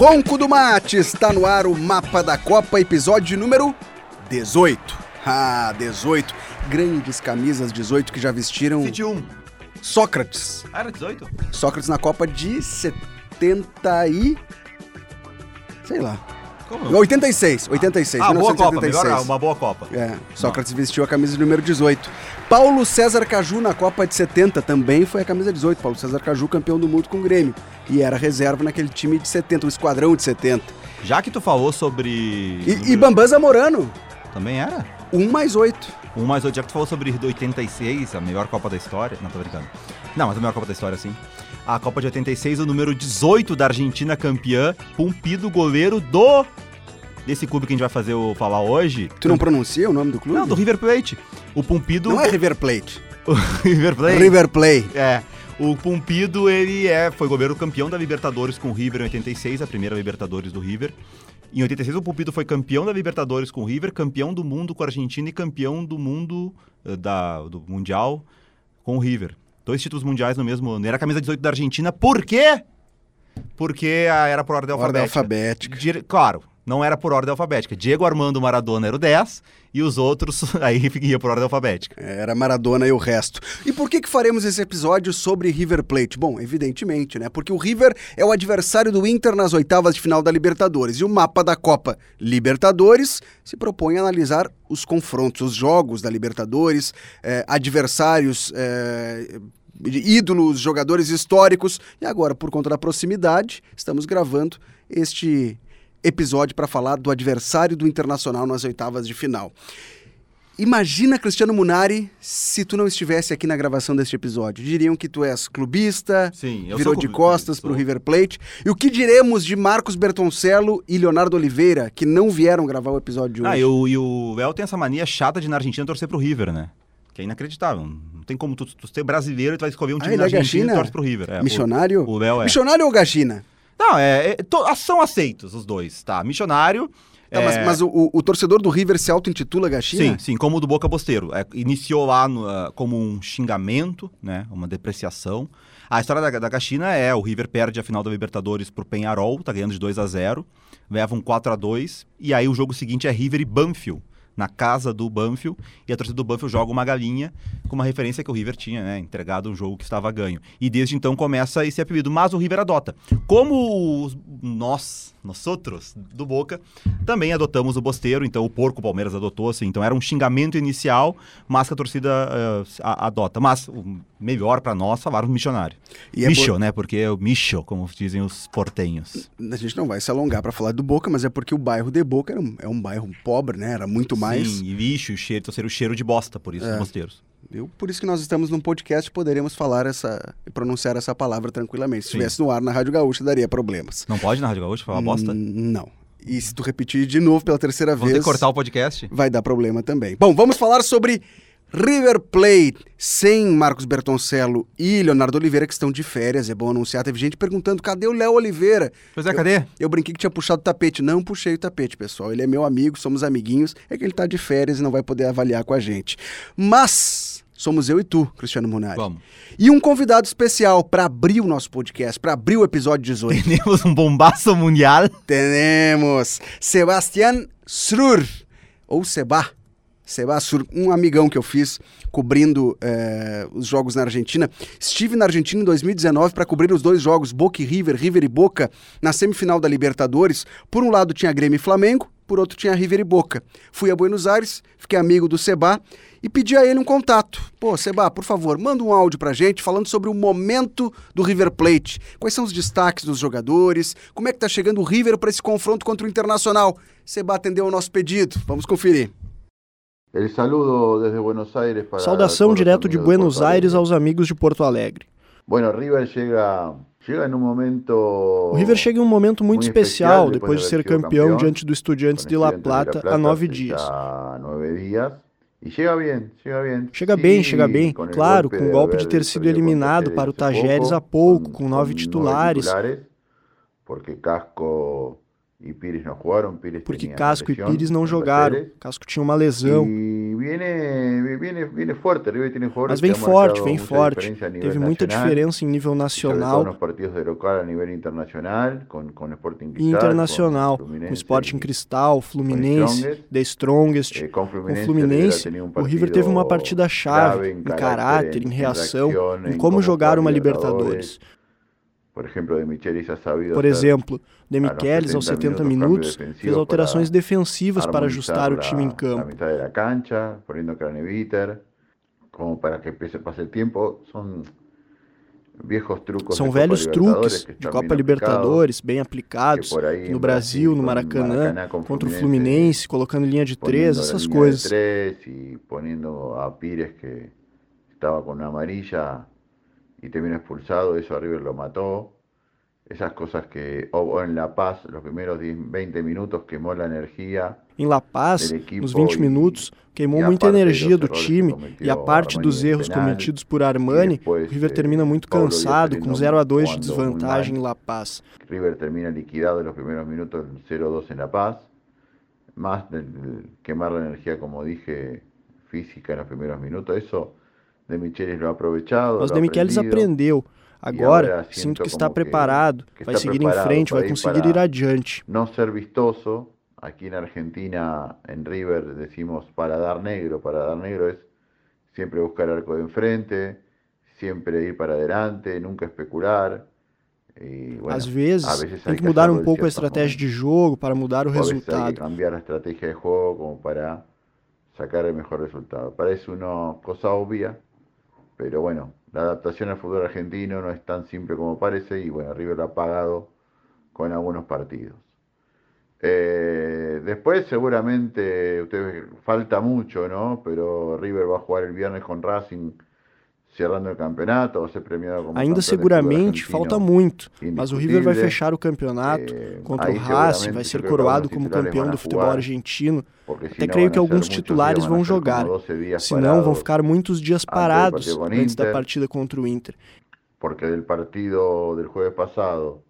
Ronco do Mate está no ar o Mapa da Copa, episódio número 18. Ah, 18. Grandes camisas 18 que já vestiram 21. Sócrates. Ah, era 18? Sócrates na Copa de 70 e... Sei lá. Como? 86, 86, Ah, boa Copa, 1986. melhor, uma boa Copa. É, Sócrates vestiu a camisa número 18. Paulo César Caju na Copa de 70 também foi a camisa 18. Paulo César Caju campeão do mundo com o Grêmio. E era reserva naquele time de 70, o esquadrão de 70. Já que tu falou sobre... E, e Bambam Zamorano, Também era? 1 mais 8. 1 mais 8, já que tu falou sobre 86, a melhor Copa da história. Não, tô brincando. Não, mas a melhor Copa da história, sim. A Copa de 86, o número 18 da Argentina campeã, Pumpido, goleiro do... Desse clube que a gente vai fazer o falar hoje. Tu não pronuncia o nome do clube? Não, do River Plate. O Pumpido... Não é River Plate. o River Plate. River Play. É. O Pumpido, ele é, foi goleiro campeão da Libertadores com o River em 86, a primeira Libertadores do River. Em 86, o Pumpido foi campeão da Libertadores com o River, campeão do mundo com a Argentina e campeão do mundo eh, da, do Mundial com o River. Dois títulos mundiais no mesmo ano. Era a camisa 18 da Argentina, por quê? Porque a- era por ordem Ordem alfabética. alfabética. Dire- Claro, não era por ordem alfabética. Diego Armando Maradona era o 10 e os outros aí ia por ordem alfabética. Era Maradona e o resto. E por que que faremos esse episódio sobre River Plate? Bom, evidentemente, né? Porque o River é o adversário do Inter nas oitavas de final da Libertadores. E o mapa da Copa Libertadores se propõe a analisar os confrontos, os jogos da Libertadores, eh, adversários, eh, ídolos, jogadores históricos. E agora, por conta da proximidade, estamos gravando este episódio para falar do adversário do Internacional nas oitavas de final. Imagina, Cristiano Munari, se tu não estivesse aqui na gravação deste episódio. Diriam que tu és clubista, Sim, virou de costas sou. pro River Plate. E o que diremos de Marcos Bertoncello e Leonardo Oliveira, que não vieram gravar o episódio de hoje? Ah, e o, e o El tem essa mania chata de na Argentina torcer pro River, né? Que é inacreditável. Não tem como tu, tu ser brasileiro e tu vai escolher um Ah, time ele na é Argentina gachina? e torce pro River. É, Missionário? O, o é. Missionário ou Gachina? Não, é, é, to- são aceitos os dois, tá? Missionário. Tá, é, mas mas o, o- torcedor do River se auto-intitula Gachina? Sim, sim, como o do Boca Bosteiro. É, iniciou lá no, ah, como um xingamento, né? Uma depreciação. A história da, da Gachina é: o River perde a final da Libertadores pro Penharol, tá ganhando de 2 a 0 leva um 4 a 2 e aí o jogo seguinte é River e Banfield, na casa do Banfield, e a torcida do Banfield joga uma galinha com uma referência que o River tinha, né? Entregado um jogo que estava ganho. E desde então começa esse apelido, mas o River adota. Como os- nós, nós outros do Boca, também adotamos o Bosteiro, então o porco o Palmeiras adotou, assim, então era um xingamento inicial, mas que a torcida a- adota. Mas o melhor pra nós falar o missionário. E é Micho, né? Porque é o Micho, como dizem os portenhos. A gente não vai se alongar para falar do Boca, mas é porque o bairro de Boca era um, é um bairro pobre, né? Era muito mais. Sim, e lixo, cheiro, então seria o cheiro de bosta, por isso, É. os bosteiros. Eu, por isso que nós estamos num podcast, poderemos falar essa e pronunciar essa palavra tranquilamente. Se estivesse no ar na Rádio Gaúcha, daria problemas. Não pode na Rádio Gaúcha falar bosta? Hum, não. E se tu repetir de novo pela terceira Vamos ter vez, que cortar o podcast? vai dar problema também. Bom, vamos falar sobre River Plate sem Marcos Bertoncello e Leonardo Oliveira, que estão de férias, é bom anunciar. Teve gente perguntando, cadê o Léo Oliveira? Pois é, cadê? Eu brinquei que tinha puxado o tapete. Não puxei o tapete, pessoal. Ele é meu amigo, somos amiguinhos. É que ele tá de férias e não vai poder avaliar com a gente. Mas somos eu e tu, Cristiano Munari. Vamos. E um convidado especial para abrir o nosso podcast, para abrir o episódio 18. Temos um bombaço mundial. Temos Sebastián Srur, ou Seba. Seba Sur, um amigão que eu fiz cobrindo eh, os jogos na Argentina. Estive na Argentina em 2019 para cobrir os dois jogos, Boca e River, River e Boca, na semifinal da Libertadores. Por um lado tinha Grêmio e Flamengo, por outro tinha River e Boca. Fui a Buenos Aires, fiquei amigo do Seba e pedi a ele um contato. Pô, Seba, por favor, manda um áudio pra gente falando sobre o momento do River Plate. Quais são os destaques dos jogadores? Como é que tá chegando o River para esse confronto contra o Internacional? Seba atendeu ao nosso pedido. Vamos conferir. Saludo desde Buenos Aires para Saudação direto de Buenos. Aires aos amigos de Porto Alegre. Bueno, River en un momento. O River chega em um momento muito especial especial, depois de ser campeão campeão, diante do Estudiantes de La Plata há nove dias. Y llega bien, llega bien. Chega bem, chega bem. el Claro, golpe com o golpe de ter sido eliminado para o Tajeres há pouco, com nove titulares. Porque Casco porque Casco e Pires não jogaram. Casco tinha uma lesão. Mas vem forte, vem forte. Teve muita diferença em nível nacional e internacional, com Sporting Cristal, Fluminense. The Strongest. eh, Com Fluminense, o Fluminense, River teve uma partida chave em caráter, em reação, em como jogar uma Libertadores. Por ejemplo, de Michelis ha sabido Por exemplo, De Michelis, aos 70 70 minutos, fez alterações defensivas para ajustar o time em campo. mitad de la cancha, poniendo Craneviter, como para que. Son viejos trucos São Copa velhos truques que de Copa Libertadores, bem aplicados, no Brasil, no Maracanã, con contra o Fluminense, colocando linha de três, essas coisas. poniendo a Pires que estaba con una amarilla y terminó expulsado, eso a River lo mató. Esas cosas que, o, o en La Paz, los primeros 10, 20 minutos quemó la energía. Em La Paz, nos 20 e- minutos, queimou a muita energia do time e a parte dos erros cometidos por Armani, o River eh, termina muito cansado, com terminou 0 a 2 de desvantagem em. La Paz. River termina liquidado en los primeros minutos 0-2 en La Paz, más del, del quemar la energía, como dije, física en los primeros minutos. Eso de Michelis lo ha aprovechado. Mas lo o ha De Michelis aprendido. aprendeu. agora sinto que está preparado, vai seguir em frente, vai conseguir ir adiante. no ser vistoso. Aquí en Argentina, en River, decimos para dar negro. Para dar negro es siempre buscar arco de enfrente, siempre ir para adelante, nunca especular. Y, bueno, Às vezes, a veces tem que mudar um pouco a estratégia momentos. de jogo para mudar o O a resultado. cambiar la estrategia de como para sacar el mejor resultado. Parece una cosa obvia, pero bueno, la adaptación al fútbol argentino no es tan simple como parece y bueno, River lo ha pagado con algunos partidos. Eh, después seguramente ustedes falta mucho, ¿no? Pero River va a jugar el viernes con Racing Ainda seguramente falta muito, mas o River vai fechar o campeonato Eh, contra o Racing, vai ser coroado como campeão do futebol argentino. Até creio que alguns titulares vão jogar, 12 días senão vão ficar muitos dias do parados com antes da partida contra o Inter. porque del partido del jueves pasado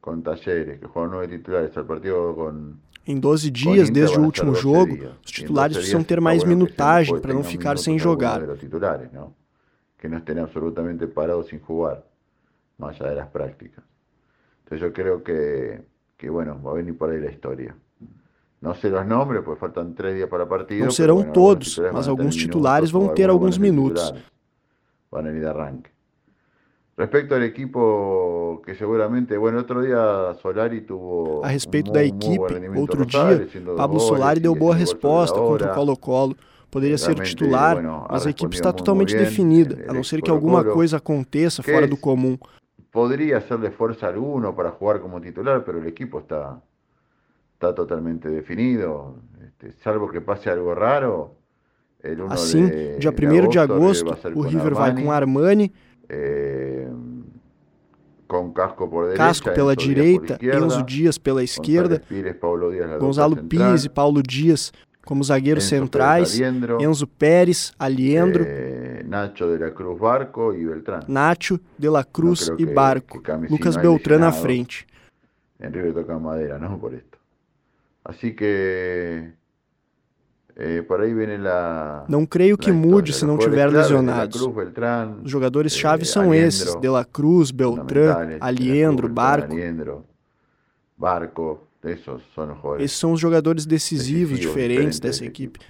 con Talleres, que jugaron nueve titulares, al partido con Em 12 con dias, desde o último 12 jogo, os titulares 12 precisam ter mais minutagem para não ficar sem jogar. Que no estén absolutamente parados sin jugar, más allá de las prácticas. Entonces yo creo que, que bueno, va a venir por ahí la historia. No sé los nombres, pues faltan tres días para el partido. Não serão bueno, algunos todos, titulares mas van a tener alguns minutos, titulares vão ter alguns a minutos. a ir de arranque. Respecto al equipo que seguramente, bueno, otro día Solari tuvo A respeito da equipe, outro dia, Pablo Solari deu boa resposta contra o Colo-Colo. Poderia ser titular, mas a equipe está totalmente definida, a não ser que alguma coisa aconteça fora do comum. Podría hacerle fuerza a alguno para jugar como titular, pero el equipo está, está totalmente definido. Este, salvo que pase algo raro, el 1 Assim, de, dia de 1 de agosto, ser o River vai com Armani, eh, con Casco por derecha, Casco pela Enzo por direita, izquierda, Enzo Dias pela esquerda, Pires, Díaz, Gonzalo Pires e Paulo Dias como zagueiros Enzo centrais, Aliendro, Enzo Pérez, Aliendro, eh, Nacho de la Cruz Barco y Beltrán. Nacho, De La Cruz e que- Barco. que Lucas Beltrán na frente. En River toca madera, ¿no? Por esto. Así que eh, por ahí viene la. Não creio que mude se não tiver lesionados. Cruz, Beltrán, Os jogadores eh, chave são Aliendro, esses: De La Cruz, Beltrán, Aliendro, Barco. Aliendro, Barco, Esses são os jogadores decisivos, Decisivos, diferentes dessa equipe.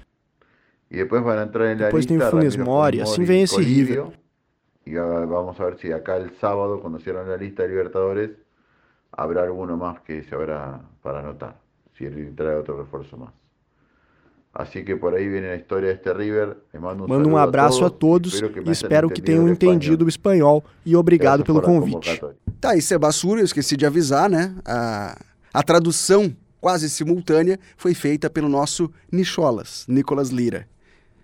Y después van a entrar en la Después tem lista. Funes Ramiro Mori, Mori, vem esse. Y ah, vamos a ver si acá el sábado, cuando cierran la lista de Libertadores, habrá alguno más que se habrá para anotar. Si él trae otro refuerzo más. Así que por ahí viene la historia de este River. Mando un, Mando um abraço a todos Espero que me e hayan espero que tenham entendido o espanhol e español. obrigado Gracias pelo convite. Tá, e Sebassur, eu esqueci de avisar, né? A, a tradução quase simultânea foi feita pelo nosso Nicholas, Nicolas Lira.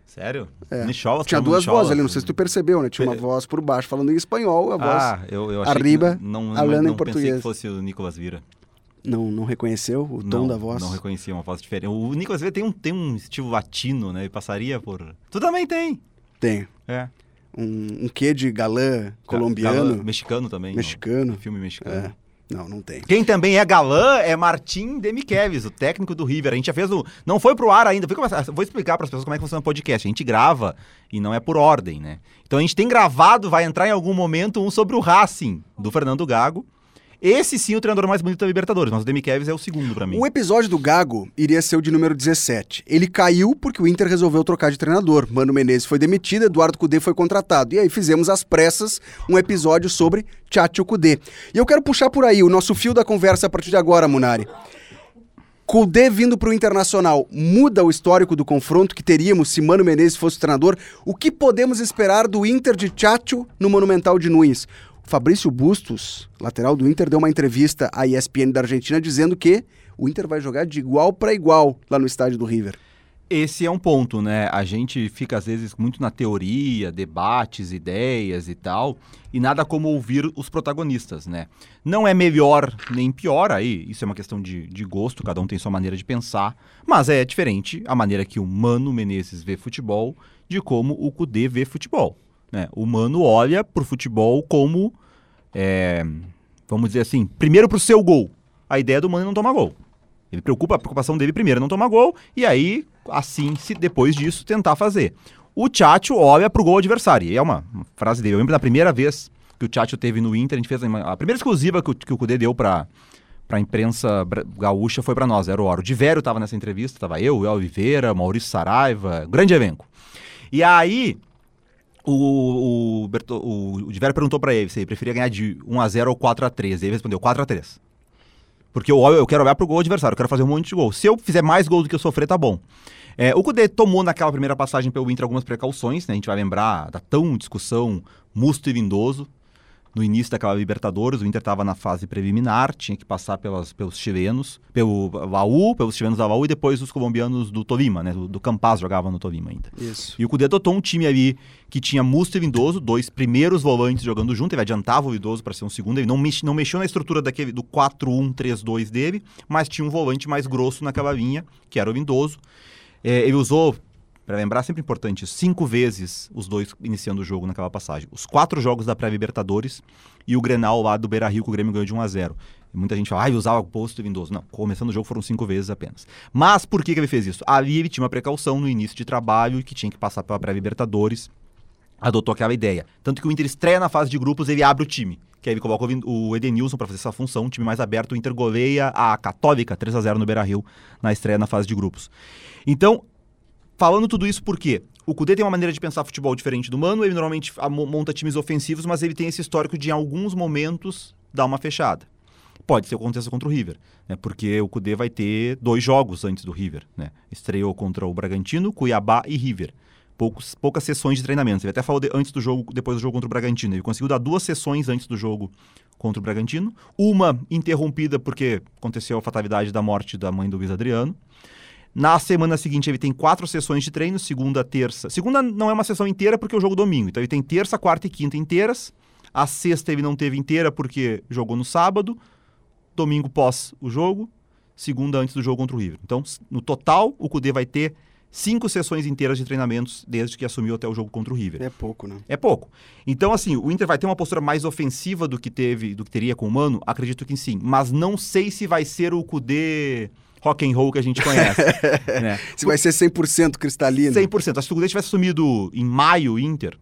Sério? É. Nicholas, Tinha duas Nicholas. vozes ali, não sei se tu percebeu, né? Tinha uma voz por baixo falando em espanhol, a voz Ah, eu, eu arriba, não, não, falando em não pensei português. que fosse o Nicolas Vira. não, não reconheceu o tom não, da voz. Não reconhecia uma voz diferente. O Nicolas Vira tem um, tem um estilo latino, né? E passaria por... Tu também tem. Tem. É. Um, um quê de galã colombiano, Galã- mexicano também. Mexicano. Um filme mexicano. É. Não, não tem. Quem também é galã é Martim Demichelis, o técnico do River. A gente já fez o. Não foi pro ar ainda. Vou, explicar para as pessoas como é que funciona o podcast. A gente grava e não é por ordem, né? Então a gente tem gravado, vai entrar em algum momento um sobre o Racing, do Fernando Gago. Esse sim, o treinador mais bonito da Libertadores, mas o Demichelis é o segundo pra mim. O episódio do Gago iria ser o de número 17. Ele caiu porque o Inter resolveu trocar de treinador. Mano Menezes foi demitido, Eduardo Cudê foi contratado. E aí fizemos às pressas um episódio sobre Tchatcho Cudê. E eu quero puxar por aí o nosso fio da conversa a partir de agora, Munari. Cudê vindo para o Internacional muda o histórico do confronto que teríamos se Mano Menezes fosse o treinador? O que podemos esperar do Inter de Tchatcho no Monumental de Nunes? O Fabrício Bustos, lateral do Inter, deu uma entrevista à ESPN da Argentina dizendo que o Inter vai jogar de igual para igual lá no estádio do River. Esse é um ponto, né? A gente fica às vezes muito na teoria, debates, ideias e tal, e nada como ouvir os protagonistas, né? Não é melhor nem pior, aí isso é uma questão de, de gosto, cada um tem sua maneira de pensar, mas é diferente a maneira que o Mano Menezes vê futebol de como o Cudê vê futebol. Né? O Mano olha pro futebol como, é, vamos dizer assim, primeiro pro seu gol. A ideia do Mano é não tomar gol. Ele preocupa, a preocupação dele primeiro é não tomar gol, e aí, assim, se depois disso, tentar fazer. O Tchatcho olha pro gol adversário, e é uma, frase dele. Eu lembro da primeira vez que o Tchatcho teve no Inter, a gente fez uma- a primeira exclusiva que o, que o Cudê deu pra, pra imprensa gaúcha foi pra nós, era o Oro. O Divério tava nessa entrevista, tava eu, o El Oliveira, Maurício Saraiva, grande elenco. E aí, o, o, Berto, o, o perguntou pra ele se ele preferia ganhar de 1x0 ou 4x3, e ele respondeu 4x3. Porque eu, eu quero olhar pro gol adversário, eu quero fazer um monte de gol. Se eu fizer mais gols do que eu sofrer, tá bom. É, o Cudê tomou naquela primeira passagem pelo Inter algumas precauções, né? A gente vai lembrar da tão discussão Musto e Lindoso. No início daquela Libertadores, o Inter estava na fase preliminar, tinha que passar pelas, pelos chilenos, pelo Laú, pelos chilenos da Laú e depois os colombianos do Tolima, né? Do, do Campaz jogava no Tolima ainda. Isso. E o Cudê adotou um time ali que tinha Musto e Lindoso, dois primeiros volantes jogando junto. Ele adiantava o Lindoso para ser um segundo. Ele não, mex, não mexeu na estrutura daquele, do 4-1-3-2 dele, mas tinha um volante mais grosso naquela linha, que era o Lindoso. É, ele usou, para lembrar, sempre importante, cinco vezes os dois iniciando o jogo naquela passagem. Os quatro jogos da pré-Libertadores e o Grenal lá do Beira-Rio, que o Grêmio ganhou de 1 a 0 e muita gente fala, ah, usava o posto e Lindoso. Não, começando o jogo foram cinco vezes apenas. Mas por que, que ele fez isso? Ali ele tinha uma precaução no início de trabalho e que tinha que passar pela pré-Libertadores. Adotou aquela ideia. Tanto que o Inter estreia na fase de grupos, ele abre o time. Que aí ele coloca o Edenilson para fazer essa função, time mais aberto. O Inter goleia a Católica 3 a 0 no Beira-Rio na estreia na fase de grupos. Então, falando tudo isso por quê? O Cudê tem uma maneira de pensar futebol diferente do Mano, ele normalmente mo- monta times ofensivos, mas ele tem esse histórico de em alguns momentos dar uma fechada. Pode ser que aconteça contra o River, né? porque o Cudê vai ter dois jogos antes do River. Né? Estreou contra o Bragantino, Cuiabá e River. Poucos, poucas sessões de treinamento. Ele até falou de- antes do jogo, depois do jogo contra o Bragantino. Ele conseguiu dar duas sessões antes do jogo contra o Bragantino. Uma interrompida porque aconteceu a fatalidade da morte da mãe do Luiz Adriano. Na semana seguinte, ele tem quatro sessões de treino, segunda, terça. Segunda não é uma sessão inteira porque é o jogo domingo. Então ele tem terça, quarta e quinta inteiras. A sexta ele não teve inteira porque jogou no sábado. Domingo pós o jogo. Segunda antes do jogo contra o River. Então, no total, o Cudê vai ter cinco sessões inteiras de treinamentos desde que assumiu até o jogo contra o River. É pouco, né? É pouco. Então, assim, o Inter vai ter uma postura mais ofensiva do que teve, do que teria com o Mano? Acredito que sim. Mas não sei se vai ser o Kudê rock and roll que a gente conhece. né? Se vai ser 100% cristalino. 100%. Acho que o Kudê tivesse assumido em maio o Inter,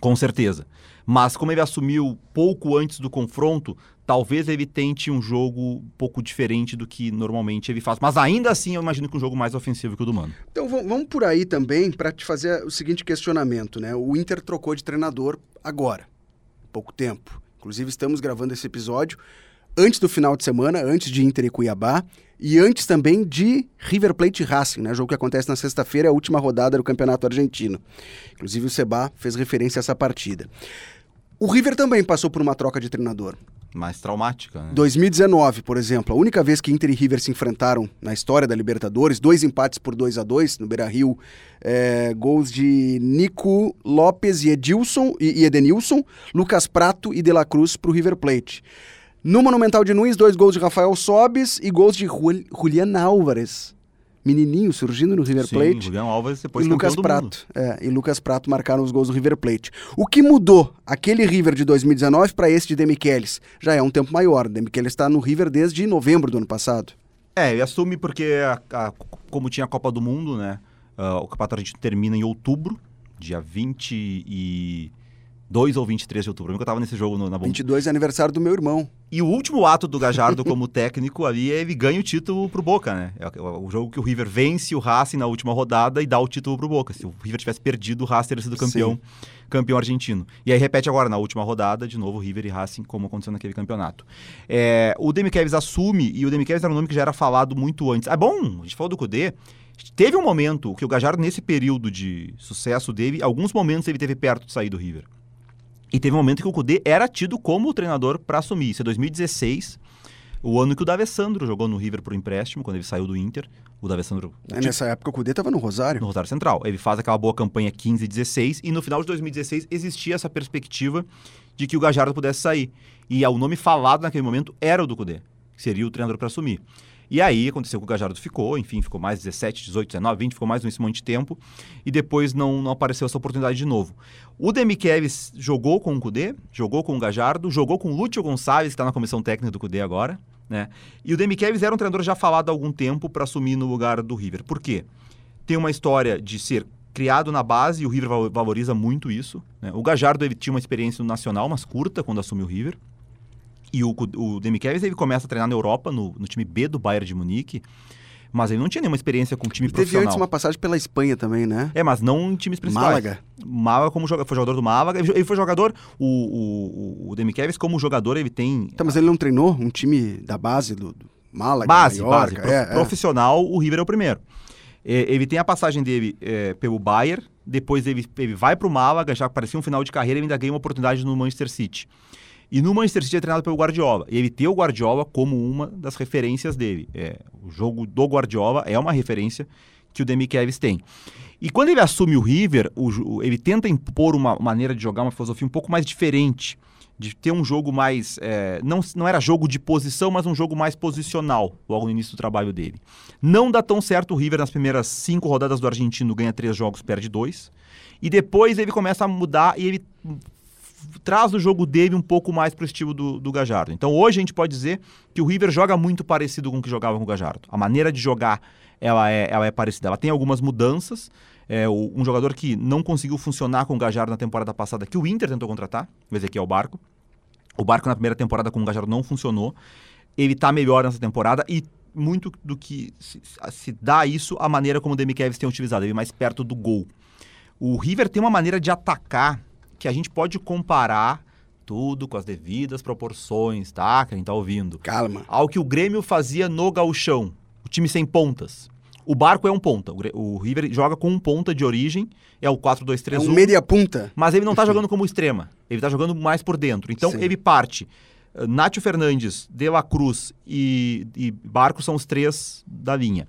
com certeza. Mas como ele assumiu pouco antes do confronto, talvez ele tente um jogo um pouco diferente do que normalmente ele faz. Mas ainda assim, eu imagino que um jogo mais ofensivo que o do Mano. Então vamos por aí também para te fazer o seguinte questionamento, né? O Inter trocou de treinador agora, pouco tempo. Inclusive estamos gravando esse episódio antes do final de semana, antes de Inter e Cuiabá e antes também de River Plate Racing, né? Jogo que acontece na sexta-feira, é a última rodada do Campeonato Argentino. Inclusive o Seba fez referência a essa partida. O River também passou por uma troca de treinador. Mais traumática, né? 2019, por exemplo, a única vez que Inter e River se enfrentaram na história da Libertadores, dois empates por 2 a 2 no Beira-Rio, é, gols de Nico Lopes e Edilson e, e Edenilson, Lucas Prato e De La Cruz para o River Plate. No Monumental de Nunes, dois gols de Rafael Sobes e gols de Jul- Julian Álvares. menininho surgindo no River Sim, Plate. Julião Alves depois e Lucas Prato. É, e Lucas Prato marcaram os gols do River Plate. O que mudou aquele River de 2019 para esse de Demichelis? Já é um tempo maior. Demichelis está no River desde novembro do ano passado. É, ele assume porque, a- a- como tinha a Copa do Mundo, né? ah, o Campeonato Argentino termina em outubro, dia 22 ou 23 de outubro. Eu nunca tava nesse jogo no- na bomba. 22 é aniversário do meu irmão. E o último ato do Gajardo como técnico ali é ele ganha o título pro Boca, né? É o, jogo que o River vence o Racing na última rodada e dá o título pro Boca. Se o River tivesse perdido, o Racing teria sido campeão, campeão argentino. E aí repete agora, na última rodada, de novo, River e Racing, como aconteceu naquele campeonato. É, o Demi Kevs assume, e o Demi Kevs era um nome que já era falado muito antes. Ah, bom, a gente falou do Cudê. Teve um momento que o Gajardo, nesse período de sucesso dele, alguns momentos ele teve perto de sair do River. E teve um momento que o Cudê era tido como o treinador para assumir. Isso é 2016, o ano que o D'Alessandro jogou no River por empréstimo, quando ele saiu do Inter. O D'Alessandro o É, nessa época o Cudê estava no Rosário. no Rosário Central. Ele faz aquela boa campanha 15 e 16 e no final de 2016 existia essa perspectiva de que o Gajardo pudesse sair. E o nome falado naquele momento era o do Cudê, que seria o treinador para assumir. E aí aconteceu que o Gajardo ficou, enfim, ficou mais 17, 18, 19, 20, ficou mais nesse monte de tempo e depois não, não apareceu essa oportunidade de novo. O Demichelis jogou com o Cudê, jogou com o Gajardo, jogou com o Lúcio Gonçalves, que está na comissão técnica do Cudê agora, né? E o Demichelis era um treinador já falado há algum tempo para assumir no lugar do River. Por quê? tem uma história de ser criado na base e o River val- valoriza muito isso. né? O Gajardo ele tinha uma experiência no Nacional, mas curta, quando assumiu o River. E o, o Demichelis ele começa a treinar na Europa, no, no time B do Bayern de Munique, mas ele não tinha nenhuma experiência com time teve profissional. antes uma passagem pela Espanha também, né? É, mas não em times principais. Málaga. Málaga como joga, foi jogador do Málaga. Ele foi jogador, o, o, o Demichelis como jogador ele tem Tá, mas ele não treinou um time da base do, do Málaga, base, Mallorca, base. Pro- é, é. profissional, o River é o primeiro. É, ele tem a passagem dele é, pelo Bayern, depois ele, ele vai pro Málaga, já parecia um final de carreira, ele ainda ganha uma oportunidade no Manchester City. E no Manchester City é treinado pelo Guardiola. E ele tem o Guardiola como uma das referências dele. É, o jogo do Guardiola é uma referência que o Demi Kevs tem. E quando ele assume o River, o ele tenta impor uma maneira de jogar, uma filosofia um pouco mais diferente. De ter um jogo mais. é, não, não era jogo de posição, mas um jogo mais posicional, logo no início do trabalho dele. Não dá tão certo o River nas primeiras cinco rodadas do argentino, ganha três jogos, perde dois. E depois ele começa a mudar e ele traz o jogo dele um pouco mais pro estilo do, do Gajardo. Então hoje a gente pode dizer que o River joga muito parecido com o que jogava com o Gajardo. A maneira de jogar ela é, ela é parecida. Ela tem algumas mudanças. É, o- um jogador que não conseguiu funcionar com o Gajardo na temporada passada, que o Inter tentou contratar, o Ezequiel Barco. O Barco na primeira temporada com o Gajardo não funcionou. Ele tá melhor nessa temporada e muito do que se, se dá isso a maneira como o Demichelis tem utilizado, ele mais perto do gol. O River tem uma maneira de atacar que a gente pode comparar tudo com as devidas proporções, tá? Que a gente tá ouvindo. Calma. Ao que o Grêmio fazia no gauchão, o time sem pontas. O Barco é um ponta, o, River joga com um ponta de origem, é o 4-2-3-1. É um meia punta. Mas ele não tá jogando como extrema. Ele tá jogando mais por dentro. Então Sim. ele parte. Nátio Fernandes, De La Cruz e, e Barco são os três da linha.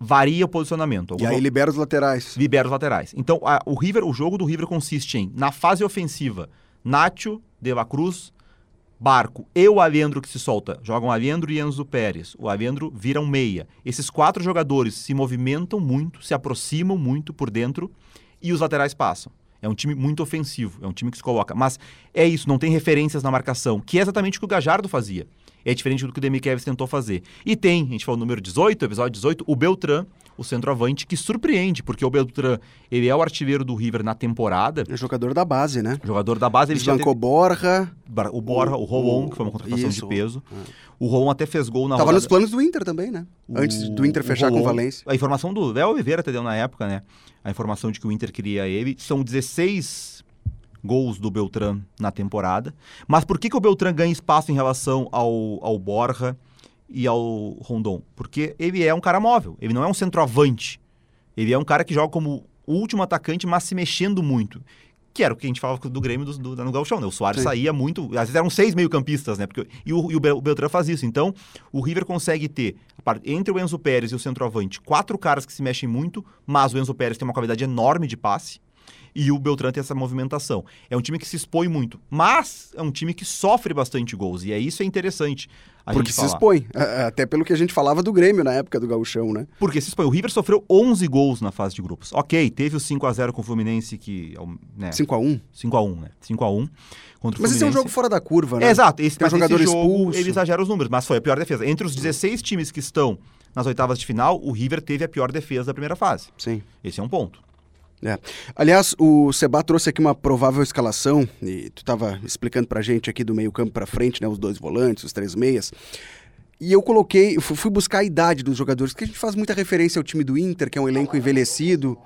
Varia o posicionamento. E aí libera os laterais. libera os laterais. Então, a- o River, o jogo do River consiste em, na fase ofensiva, Nátio, De La Cruz, Barco e o Alendro que se solta. Jogam Alendro e Enzo Pérez. O Alendro vira um meia. Esses quatro jogadores se movimentam muito, se aproximam muito por dentro e os laterais passam. É um time muito ofensivo, é um time que se coloca. Mas é isso, não tem referências na marcação, que é exatamente o que o Gajardo fazia. É diferente do que o Demi Kevs tentou fazer. E tem, a gente falou número 18, episódio 18, o Beltran, o centroavante, que surpreende, porque o Beltran, ele é o artilheiro do River na temporada, É jogador da base, né? jogador da base, ele já Desbancou teve- Borja. O Borja, o Rolon, que foi uma contratação Isso, de peso. O Rolon até fez gol na Tava rodada... nos planos do Inter também, né? Antes do Inter o fechar com o Valência. A informação do Léo Oliveira até deu na época, né? A informação de que o Inter queria ele. São 16 gols do Beltrán na temporada. Mas por que, que o Beltrán ganha espaço em relação ao, ao Borja e ao Rondon? Porque ele é um cara móvel. Ele não é um centroavante. Ele é um cara que joga como último atacante, mas se mexendo muito. Que era o que a gente falava do Grêmio do, do, no Gauchão, né? O Soares Sim. saía muito, às vezes eram seis meio-campistas, né? Porque, e o, e o Bel- o Beltrán faz isso. Então, o River consegue ter, entre o Enzo Pérez e o centroavante, quatro caras que se mexem muito, mas o Enzo Pérez tem uma qualidade enorme de passe. E o Beltrán tem essa movimentação. É um time que se expõe muito, mas é um time que sofre bastante gols, e é isso é interessante. a Porque se expõe. a- Até pelo que a gente falava do Grêmio na época do Gauchão, né? Porque se expõe. O River sofreu 11 gols na fase de grupos. Ok, teve o 5x0 com o Fluminense, que é né, 5x1. 5x1, né? 5x1 contra o Mas esse é um Fluminense. jogo fora da curva, né? É, exato, esse, Tem mas esse jogador jogo expulso. ele exagera os números, mas foi a pior defesa. Entre os 16 times que estão nas oitavas de final, o River teve a pior defesa da primeira fase. Sim. Esse é um ponto. É. Aliás, o Seba trouxe aqui uma provável escalação, e tu estava explicando pra gente aqui do meio campo pra frente, né, os dois volantes, os três meias. E eu coloquei, eu fu- fui buscar a idade dos jogadores, porque a gente faz muita referência ao time do Inter, que é um elenco envelhecido,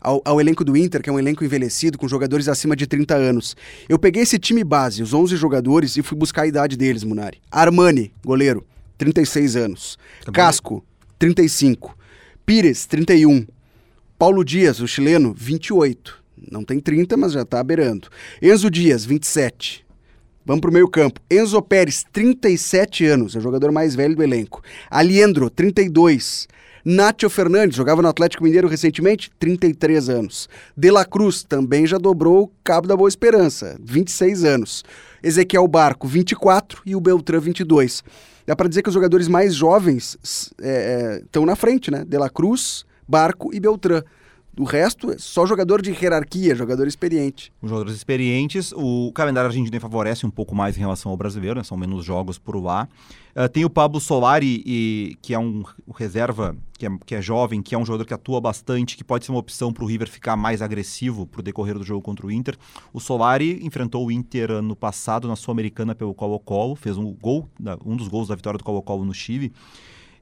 ao, ao elenco do Inter, que é um elenco envelhecido, com jogadores acima de 30 anos. Eu peguei esse time base, os 11 jogadores, e fui buscar a idade deles, Munari. Armani, goleiro, 36 anos. Também. Casco, 35. Pires, 31. Paulo Dias, o chileno, 28. Não tem 30, mas já tá beirando. Enzo Dias, 27. Vamos pro meio campo. Enzo Pérez, 37 anos, é o jogador mais velho do elenco. Aliendro, 32. Nacho Fernandes, jogava no Atlético Mineiro recentemente, 33 anos. De La Cruz, também já dobrou o cabo da Boa Esperança, 26 anos. Ezequiel Barco, 24 e o Beltrán, 22. Dá pra dizer que os jogadores mais jovens estão na frente, né? De La Cruz, Barco e Beltrán. O resto é só jogador de hierarquia, jogador experiente. Os jogadores experientes, o calendário argentino favorece um pouco mais em relação ao brasileiro, né? são menos jogos por lá. Ah, tem o Pablo Solari, e- que é um reserva, que é, que é jovem, que é um jogador que atua bastante, que pode ser uma opção para o River ficar mais agressivo para o decorrer do jogo contra o Inter. O Solari enfrentou o Inter ano passado na Sul-Americana pelo Colo-Colo, fez um gol, um dos gols da vitória do Colo-Colo no Chile.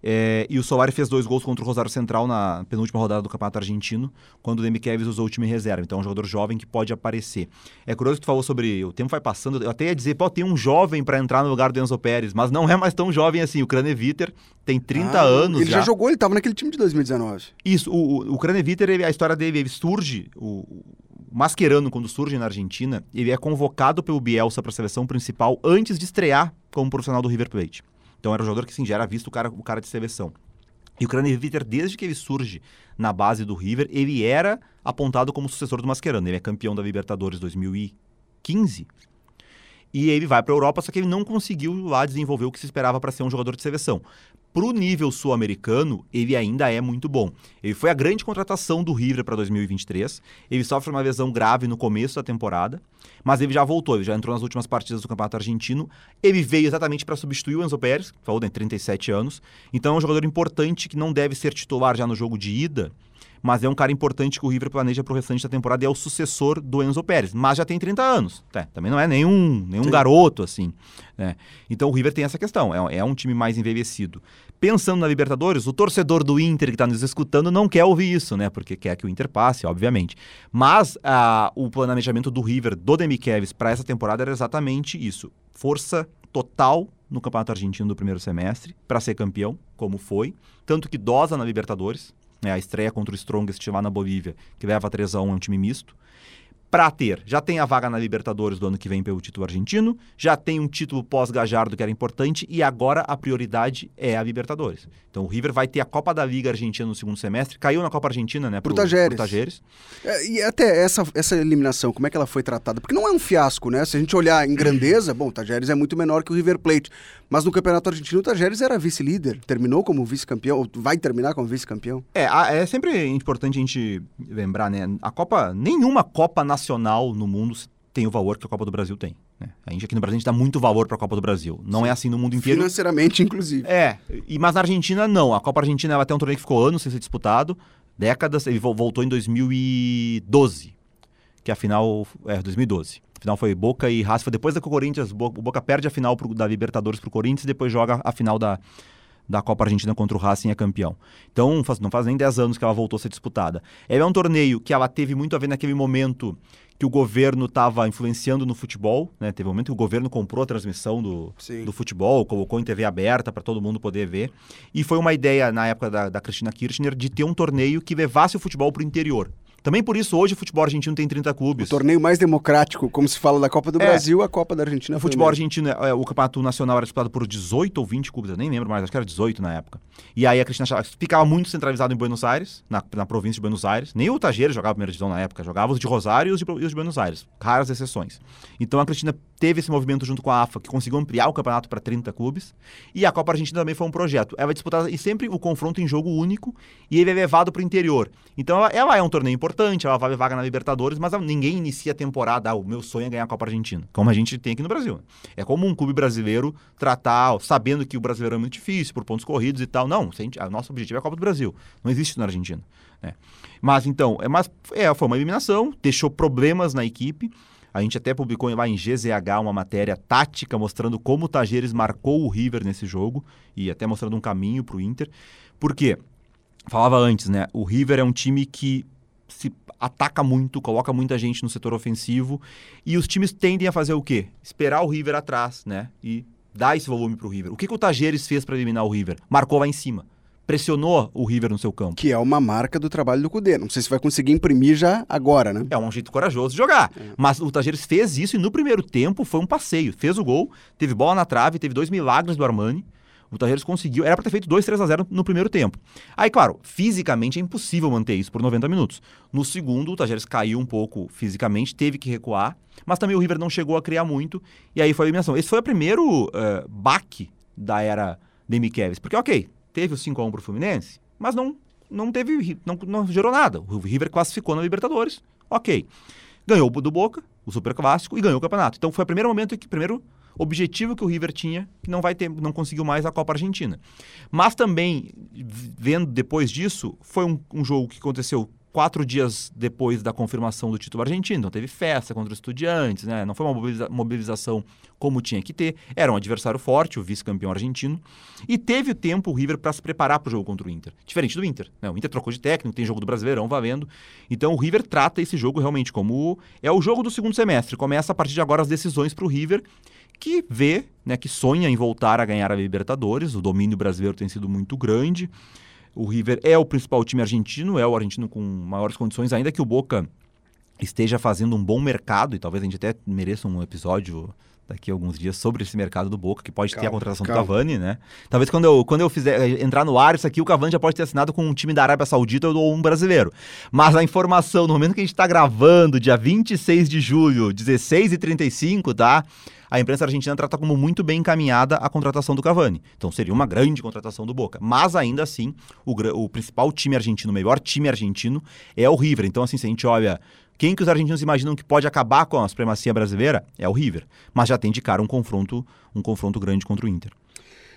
É, e o Solari fez dois gols contra o Rosário Central na penúltima rodada do Campeonato Argentino, quando o Demi Kevs usou o time reserva. Então é um jogador jovem que pode aparecer. É curioso que tu falou sobre o tempo vai passando. Eu até ia dizer, pô, tem um jovem para entrar no lugar do Enzo Pérez, mas não é mais tão jovem assim. O Craneviter tem 30 Ah, anos Ele já. jogou, ele tava naquele time de 2019. Isso, o, o, o Craneviter, ele- a história dele, ele surge, o Mascherano, quando surge na Argentina, ele é convocado pelo Bielsa para a seleção principal antes de estrear como profissional do River Plate. Então era um jogador que, sim, já era visto o cara, o cara de seleção. E o Craneviter, desde que ele surge na base do River, ele era apontado como sucessor do Mascherano. Ele é campeão da Libertadores 2015. E ele vai para a Europa, só que ele não conseguiu lá desenvolver o que se esperava para ser um jogador de seleção. Pro nível sul-americano, ele ainda é muito bom. Ele foi a grande contratação do River para 2023. Ele sofre uma lesão grave no começo da temporada, mas ele já voltou, ele já entrou nas últimas partidas do Campeonato Argentino. Ele veio exatamente para substituir o Enzo Pérez, que falou, tem 37 anos. Então é um jogador importante que não deve ser titular já no jogo de ida, mas é um cara importante que o River planeja para o restante da temporada e é o sucessor do Enzo Pérez, mas já tem 30 anos. É, também não é nenhum, nenhum Sim. garoto assim. né? Então o River tem essa questão, é, é um time mais envelhecido. Pensando na Libertadores, o torcedor do Inter que está nos escutando não quer ouvir isso, né? Porque quer que o Inter passe, obviamente. Mas ah, o planejamento do River, do Demichelis, para essa temporada era exatamente isso: força total no Campeonato Argentino do primeiro semestre para ser campeão, como foi, tanto que dosa na Libertadores, né, a estreia contra o Strongest lá na Bolívia, que leva 3 a 1 é um time misto. Pra ter, já tem a vaga na Libertadores do ano que vem pelo título argentino, já tem um título pós-Gajardo que era importante e agora a prioridade é a Libertadores. Então o River vai ter a Copa da Liga Argentina no segundo semestre, caiu na Copa Argentina, né? Pro Tajeres. pro Tajeres. É, e até essa, essa eliminação, como é que ela foi tratada? Porque não é um fiasco, né? Se a gente olhar em grandeza, bom, o Tajeres é muito menor que o River Plate. Mas no Campeonato Argentino, o Tajeres era vice-líder. Terminou como vice-campeão, ou vai terminar como vice-campeão. É, é sempre importante a gente lembrar, né? A Copa, nenhuma Copa nacional no mundo tem o valor que a Copa do Brasil tem. né? A gente aqui no Brasil a gente dá muito valor para a Copa do Brasil. Não é assim no mundo inteiro. Financeiramente, inclusive. É, e, mas na Argentina não. A Copa Argentina ela tem um torneio que ficou anos sem ser disputado, décadas. Ele vo- voltou em 2012, que a final é 2012. A final foi Boca e Racing. Foi depois da que o Corinthians, o Boca perde a final pro- da Libertadores pro Corinthians e depois joga a final da, da Copa Argentina contra o Racing é campeão. Então faz- não faz nem 10 anos que ela voltou a ser disputada. É um torneio que ela teve muito a ver naquele momento que o governo estava influenciando no futebol, né? Teve um momento que o governo comprou a transmissão do, Sim. do futebol, colocou em TV aberta para todo mundo poder ver. E foi uma ideia, na época da, da Cristina Kirchner, de ter um torneio que levasse o futebol para o interior. Também por isso hoje o futebol argentino tem 30 O clubes. torneio mais democrático, como se fala da Copa do É. Brasil, a Copa da Argentina O futebol argentino, é, o campeonato nacional era disputado por 18 ou 20 clubes, eu nem lembro mais, acho que era 18 na época. E aí a Cristina Chaves ficava muito centralizado em Buenos Aires, na, na província de Buenos Aires. Nem o Tajeiro jogava a primeira divisão na época, jogava os de Rosário e os de, os de Buenos Aires, raras exceções. Então a Cristina teve esse movimento junto com a AFA, que conseguiu ampliar o campeonato para 30 clubes. E a Copa Argentina também foi um projeto. Ela vai disputar e sempre o confronto em jogo único e ele é levado para o interior. Então ela, ela é um torneio importante, ela vale vaga na Libertadores, mas ninguém inicia a temporada, ah, o meu sonho é ganhar a Copa Argentina, como a gente tem aqui no Brasil. É como um clube brasileiro tratar, sabendo que o brasileiro é muito difícil, por pontos corridos e tal. Não, a gente, a nosso objetivo é a Copa do Brasil. Não existe na Argentina. né? Mas então, é, mas, é, foi uma eliminação, deixou problemas na equipe. A gente até publicou lá em GZH uma matéria tática mostrando como o Tajeres marcou o River nesse jogo e até mostrando um caminho para o Inter. Por quê? Falava antes, né? O River é um time que se ataca muito, coloca muita gente no setor ofensivo e os times tendem a fazer o quê? Esperar o River atrás, né? E dar esse volume pro River. O que, que o Tajeres fez para eliminar o River? Marcou lá em cima. Pressionou o River no seu campo. Que é uma marca do trabalho do Cudê. Não sei se vai conseguir imprimir já agora, né? É um jeito corajoso de jogar. Mas o Tajeres fez isso e no primeiro tempo foi um passeio. Fez o gol, teve bola na trave, teve dois milagres do Armani. O Tajeres conseguiu. Era para ter feito 2, 3 a 0 no primeiro tempo. Aí, claro, fisicamente é impossível manter isso por 90 minutos. No segundo, o Tajeres caiu um pouco fisicamente, teve que recuar. Mas também o River não chegou a criar muito. E aí foi a eliminação. Esse foi o primeiro eh, baque da era Demi Kevs. Porque, ok, teve o 5x1 pro Fluminense, mas não, não teve. Não, não gerou nada. O River classificou na Libertadores. Ok. Ganhou o do Boca, o Super Clássico, e ganhou o campeonato. Então foi o primeiro momento que, primeiro objetivo que o River tinha, que não vai ter, não conseguiu mais a Copa Argentina. Mas também, vendo depois disso, foi um, um jogo que aconteceu quatro dias depois da confirmação do título argentino. Então teve festa contra os estudiantes, né? Não foi uma mobiliza- mobilização como tinha que ter. Era um adversário forte, o vice-campeão argentino. E teve o tempo o River para se preparar para o jogo contra o Inter. Diferente do Inter. Né? O Inter trocou de técnico, tem jogo do Brasileirão valendo. Então o River trata esse jogo realmente como. É o jogo do segundo semestre. Começa a partir de agora as decisões para o River, que vê, né, que sonha em voltar a ganhar a Libertadores. O domínio brasileiro tem sido muito grande. O River é o principal time argentino, é o argentino com maiores condições, ainda que o Boca esteja fazendo um bom mercado, e talvez a gente até mereça um episódio daqui a alguns dias sobre esse mercado do Boca, que pode ter a Calma, contratação calma. do Cavani, né? Talvez quando eu, quando eu fizer eh, entrar no ar isso aqui, o Cavani já pode ter assinado com um time da Arábia Saudita ou um brasileiro. Mas a informação, no momento que a gente está gravando, dia 26 de julho, 16h35, tá? A imprensa argentina trata como muito bem encaminhada a contratação do Cavani. Então seria uma grande contratação do Boca. Mas ainda assim, o, o principal time argentino, o melhor time argentino, é o River. Então, assim, se a gente olha quem que os argentinos imaginam que pode acabar com a supremacia brasileira, é o River. Mas já tem de cara um confronto, um confronto grande contra o Inter.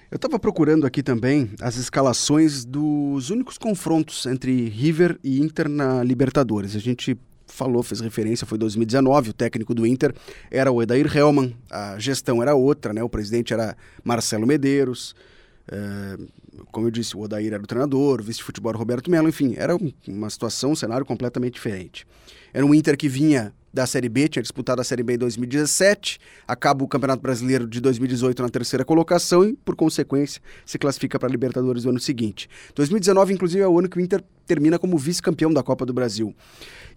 Eu estava procurando aqui também as escalações dos únicos confrontos entre River e Inter na Libertadores. A gente falou, fez referência, foi 2019, o técnico do Inter era o Edair Hellman, a gestão era outra, né? O presidente era Marcelo Medeiros, é, como eu disse, o Odair era o treinador, o vice-futebol Roberto Melo, enfim, era um- uma situação, um cenário completamente diferente. Era um Inter que vinha da Série B, tinha disputado a Série B em 2017, acaba o Campeonato Brasileiro de 2018 na terceira colocação e, por consequência, se classifica para a Libertadores no ano seguinte. 2019, inclusive, é o ano que o Inter termina como vice-campeão da Copa do Brasil.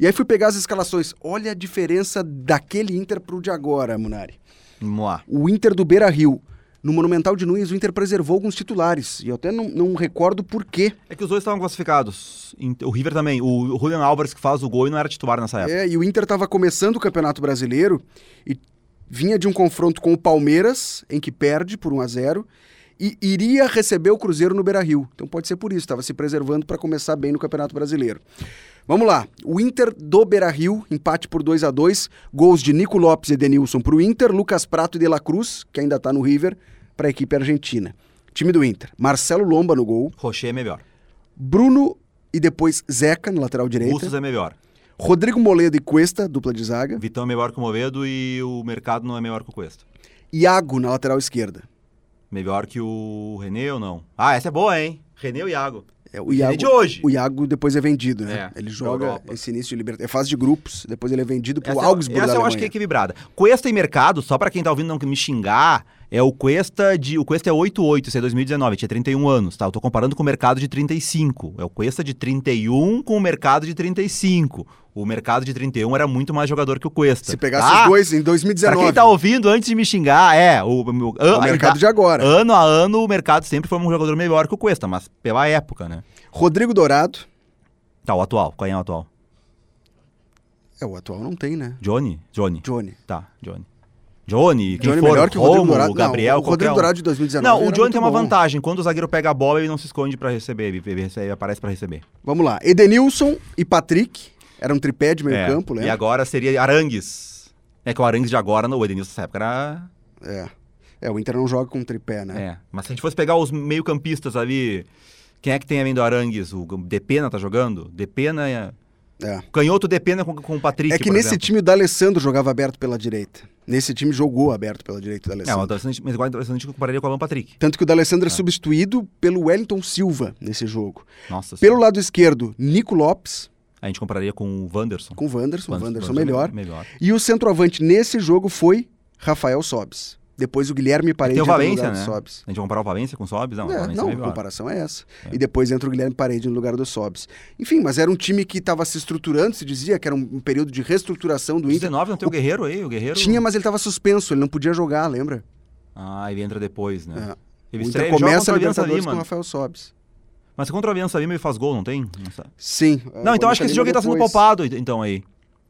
E aí fui pegar as escalações. Olha a diferença daquele Inter pro de agora, Munari. Lá. O Inter do Beira Rio. No Monumental de Nunes, o Inter preservou alguns titulares. E eu até não, não recordo por quê. É que os dois estavam classificados. O River também. O Julian Álvares que faz o gol e não era titular nessa época. É, e o Inter estava começando o Campeonato Brasileiro e vinha de um confronto com o Palmeiras, em que perde por 1 a 0 e iria receber o Cruzeiro no Beira-Rio. Então pode ser por isso, estava se preservando para começar bem no Campeonato Brasileiro. Vamos lá, o Inter do Beira-Rio, empate por 2 a 2 gols de Nico Lopes e Denilson para o Inter, Lucas Prato e De La Cruz, que ainda está no River, para a equipe argentina. Time do Inter, Marcelo Lomba no gol, Rocher é melhor. Bruno e depois Zeca no lateral direita, Bustos é melhor. Rodrigo Moledo e Cuesta, dupla de zaga, Vitão é melhor que o Moledo e o Mercado não é melhor que o Cuesta. Iago na lateral esquerda. Melhor que o René ou não? Ah, essa é boa, hein? René ou Iago? É, o, René Iago, de hoje. o Iago depois é vendido, né? É, ele joga Europa. esse início de libertadores. É fase de grupos, depois ele é vendido pro Essa, Augsburg essa eu acho que é equilibrada. Cuesta e Mercado, só pra quem tá ouvindo não me xingar, É o Cuesta de. O Cuesta é 88, esse é 2019, tinha 31 anos, tá? Eu tô comparando com o mercado de 35. É o Cuesta de 31 com o mercado de 35. O mercado de 31 era muito mais jogador que o Cuesta. Se pegasse tá? os dois em Pra 2019, quem tá ouvindo antes de me xingar, é. O, o, o mercado de agora. Ano a ano, o mercado sempre foi um jogador melhor que o Cuesta, mas pela época, né? Rodrigo Dourado. Tá, o atual. Qual é o atual? É, o atual não tem, né? Johnny? Johnny. Johnny. Tá, Johnny. Johnny, quem Johnny for, melhor que o Rodrigo Dourado. Gabriel, não, o Rodrigo um. Dourado de 2019 Não, o Johnny tem uma bom. vantagem. Quando o zagueiro pega a bola, ele não se esconde pra receber. Ele, ele recebe- aparece pra receber. Vamos lá. Edenilson e Patrick. Era um tripé de meio É, campo, né? E agora seria Arangues. É que o Arangues de agora, no Edenilson nessa época era... É. É, o Inter não joga com tripé, né? É. Mas se a gente fosse pegar os meio-campistas ali... Quem é que tem além do Arangues? O Depena tá jogando? Depena é... É. Canhoto Depena com, com o Patrick, É que nesse exemplo. time o D'Alessandro jogava aberto pela direita. Nesse time jogou aberto pela direita o É, D'Alessandro. mas interessante- mas igual que eu compararia com o Alan Patrick. Tanto que o D'Alessandro é substituído pelo Wellington Silva nesse jogo. Nossa Pelo senhora. lado esquerdo, Nico Lopes, A gente compararia com o Wanderson. com o Wanderson, o Wanderson- Wanderson Wanderson melhor. Melhor. E o centroavante nesse jogo foi Rafael Sobes. Depois o Guilherme Parede Tem o Valência, lugar né? do Sobes. A gente vai comparar o Valência com o Sobs? Não, o É, não, é a melhor. comparação é essa. E depois entra o Guilherme Parede no lugar do Sobs. Enfim, mas era um time que estava se estruturando, se dizia que era um, um período de reestruturação do Inter. 19 não tem o Guerreiro aí? O Guerreiro... Tinha, mas ele estava suspenso, ele não podia jogar, lembra? Ah, ele entra depois, né? É. Ele o Inter ele começa a a Libertadores com o. Rafael Sobs. Mas contra a Aliança Lima ele faz gol, não tem? Não. Sim. Não, então acho que esse jogo aí tá sendo poupado, então aí.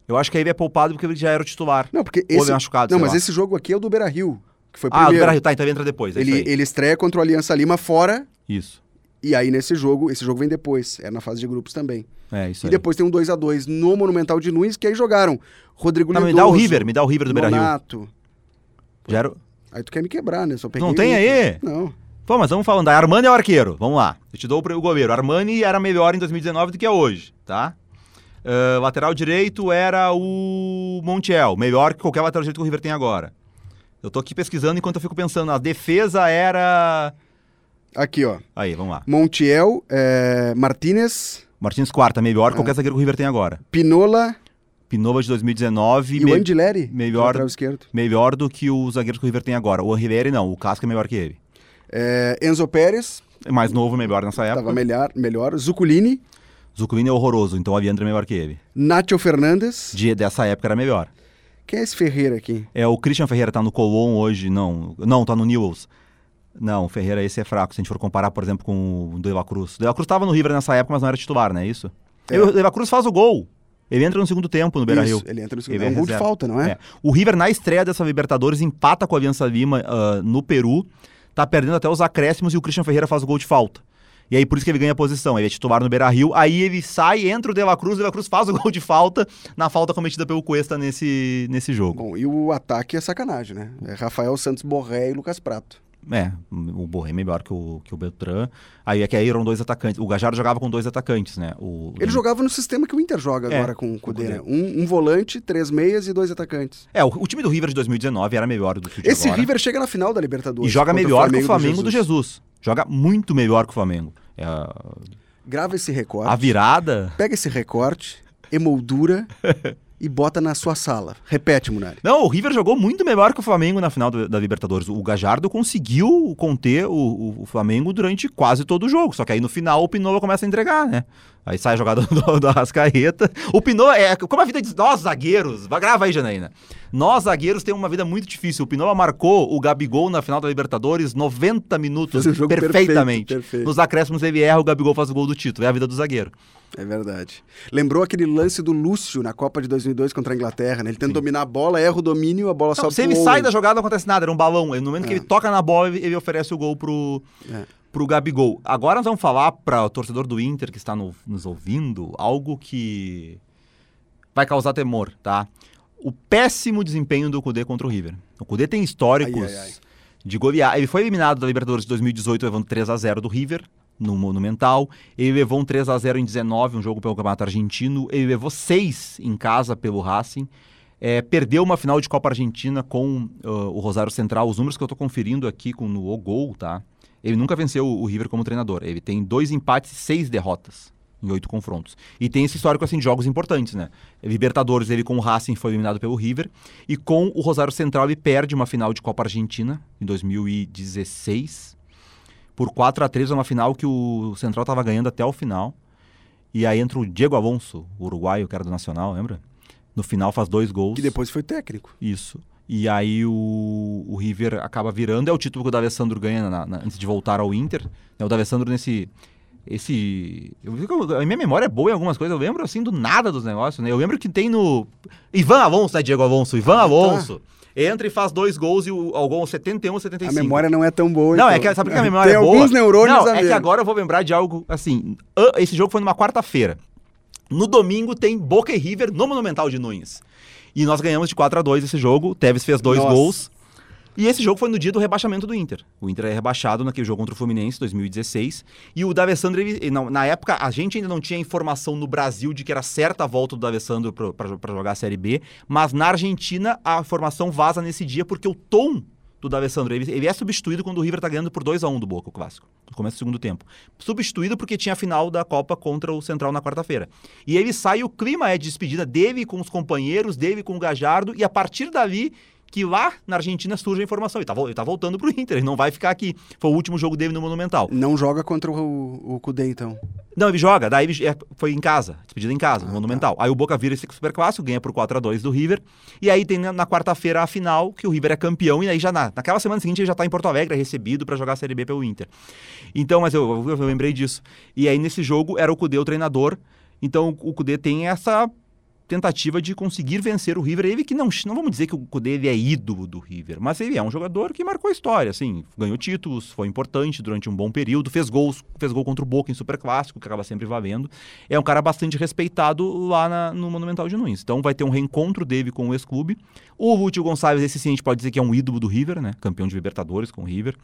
Eu acho que aí ele é poupado porque ele já era o titular. Não, porque Ou esse... machucado, Não, mas lá. esse jogo aqui é o do Beira-Rio, que foi Ah, o primeiro. Beira tá, então ele entra depois. É ele, ele estreia contra o Aliança Lima fora, Isso. e aí nesse jogo, esse jogo vem depois, é na fase de grupos também. É, isso e aí. depois tem um 2 a 2 no Monumental de Nunes, que aí jogaram Rodrigo Tá, me dá o River, me dá o River do Beira-Rio. Nonato. Já era... Aí tu quer me quebrar, né? Só peguei Não tem um. aí? Não. Pô, mas vamos falando. Armani é o arqueiro. Vamos lá. Eu te dou o goleiro. Armani era melhor em 2019 do que é hoje, tá? Ah, lateral direito era o Montiel. Melhor que qualquer lateral direito que o River tem agora. Eu tô aqui pesquisando enquanto eu fico pensando. A defesa era... Aqui, ó. Aí, vamos lá. Montiel, é, Martinez, Martins Quarta, melhor que qualquer zagueiro que o River tem agora. Pinola Pinova de 2019, e me- o Andileri, melhor- esquerdo. melhor do que os zagueiros que o River tem agora. O Rivieri não, o Casca é melhor que ele. É, Enzo Pérez, É mais novo, melhor nessa época. estava melhor, melhor. Zuculini, Zuculini é horroroso, então o Aviandra é melhor que ele. Nacho Fernandes. De, dessa época era melhor. Quem é esse Ferreira aqui? É, o Christian Ferreira tá no Colón hoje, não. Não, tá no Newells. Não, o Ferreira esse é fraco. Se a gente for comparar, por exemplo, com o De La Cruz. O De La Cruz tava no River nessa época, mas não era titular, não é isso? É. O De La Cruz faz o gol. Ele entra no segundo tempo no Beira-Rio. Ele entra no segundo. Ele É um é gol de falta, não é? É. O River, na estreia dessa Libertadores, empata com a Aliança Lima ah, no Peru. Tá perdendo até os acréscimos e o Christian Ferreira faz o gol de falta. E aí por isso que ele ganha a posição. Ele é titular no Beira-Rio. Aí ele sai, entra o De La Cruz. O De La Cruz faz o gol de falta na falta cometida pelo Cuesta nesse, nesse jogo. Bom, e o ataque é sacanagem, né? É Rafael Santos Borré e Lucas Prato. É, o Borré é melhor que o, que o Beltrán. Aí é que aí eram dois atacantes. O Gajardo jogava com dois atacantes, né? O, Ele jogava no sistema que o Inter joga É, agora com o Cudê, né? Um, um volante, três meias e dois atacantes. É, o, o time do River de 2019 era melhor do que o de Esse agora. River chega na final da Libertadores. E joga melhor que o Flamengo do Jesus. Joga muito melhor que o Flamengo. É, a, Grava esse recorte. a virada. Pega esse recorte, emoldura e bota na sua sala. Repete, Munari. Não, o River jogou muito melhor que o Flamengo na final do- da Libertadores. O Gajardo conseguiu conter o, o- o Flamengo durante quase todo o jogo. Só que aí no final o Pinova começa a entregar, né? Aí sai a jogada do, do Arrascaeta. O Pinova é como a vida de nós zagueiros. Grava aí, Janaína. Nós zagueiros temos uma vida muito difícil. O Pinova marcou o Gabigol na final da Libertadores 90 minutos perfeitamente. perfeito, perfeito. Nos acréscimos ele erra, o Gabigol faz o gol do título. É a vida do zagueiro. É verdade. Lembrou aquele lance do Lúcio na Copa de 2002 contra a Inglaterra, né? Ele tenta dominar a bola, erra o domínio, a bola Não, sobe se ele sai da jogada, não acontece nada. Era um balão. No momento que É. ele toca na bola, ele ele oferece o gol pro, É. pro Gabigol. Agora nós vamos falar para o torcedor do Inter que está no- nos ouvindo algo que vai causar temor, tá? O péssimo desempenho do Cudê contra o River. O Cudê tem históricos Ai, ai, ai. de golear. Ele foi eliminado da Libertadores de 2018 levando 3 a 0 do River no Monumental. Ele levou um 3 a 0 em 19, um jogo pelo Campeonato Argentino. Ele levou 6 em casa pelo Racing. É, perdeu uma final de Copa Argentina com ah, o Rosário Central. Os números que eu tô conferindo aqui com, no O Gol, tá? Ele nunca venceu o River como treinador. Ele tem dois empates e seis derrotas em oito confrontos. E tem esse histórico assim de jogos importantes, né? Libertadores, ele com o Racing foi eliminado pelo River e com o Rosário Central ele perde uma final de Copa Argentina em 2016 por 4 a 3 uma final que o Central estava ganhando até o final. E aí entra o Diego Alonso, o uruguaio, que era do Nacional, lembra? No final faz dois gols. Que depois foi técnico. Isso. E aí o, o River acaba virando, é o título que o D'Alessandro ganha na- na- antes de voltar ao Inter. né? O D'Alessandro nesse... Esse... Eu, a minha memória é boa em algumas coisas, eu lembro assim do nada dos negócios, né? Eu lembro que tem no... Ivan Alonso, né, Diego Alonso? Ivan Alonso. Entra e faz dois gols e o, ao gol 71 A 75. memória não é tão boa. Não, então. é que sabe que a memória Tem é boa? alguns neurônios Não, a é que agora eu vou lembrar de algo assim. ah, Esse jogo foi numa quarta-feira. No domingo tem Boca e River no Monumental de Nunes. E nós ganhamos de 4 a 2 esse jogo. O Tevez fez dois Nossa. gols. E esse jogo foi no dia do rebaixamento do Inter. O Inter é rebaixado naquele jogo contra o Fluminense, 2016. E o D'Alessandro, não- na época, a gente ainda não tinha informação no Brasil de que era certa a volta do D'Alessandro para jogar a Série B. Mas na Argentina, a informação vaza nesse dia porque o tom do D'Alessandro, ele, ele é substituído quando o River tá ganhando por 2 a 1 do Boca, o clássico, no começo do segundo tempo. Substituído porque tinha a final da Copa contra o Central na quarta-feira. E ele sai, o clima é de despedida dele com os companheiros, dele com o Gajardo, e a partir dali que lá na Argentina surge a informação. Ele tá, ele tá voltando pro Inter, ele não vai ficar aqui. Foi o último jogo dele no Monumental. Não joga contra o, o Cudê, então. Não, ele joga, daí ele, é, foi em casa, despedida em Ah, casa, no tá. Monumental. Aí o Boca vira esse super clássico, ganha por 4 a 2 do River. E aí tem na, na quarta-feira a final, que o River é campeão, e aí já na, naquela semana seguinte ele já tá em Porto Alegre, é recebido para jogar a Série B pelo Inter. Então, mas eu, eu, eu lembrei disso. E aí nesse jogo era o Cudê o treinador, então o Cudê tem essa tentativa de conseguir vencer o River. Ele que não, não vamos dizer que o Cudê é ídolo do River, mas ele é um jogador que marcou a história, assim, ganhou títulos, foi importante durante um bom período, fez gols, fez gol contra o Boca em Super Clássico, que acaba sempre valendo. É um cara bastante respeitado lá na- no Monumental de Nunes. Então vai ter um reencontro dele com o ex-clube. O Lúcio Gonçalves, esse sim, a gente pode dizer que é um ídolo do River, né? Campeão de Libertadores com o River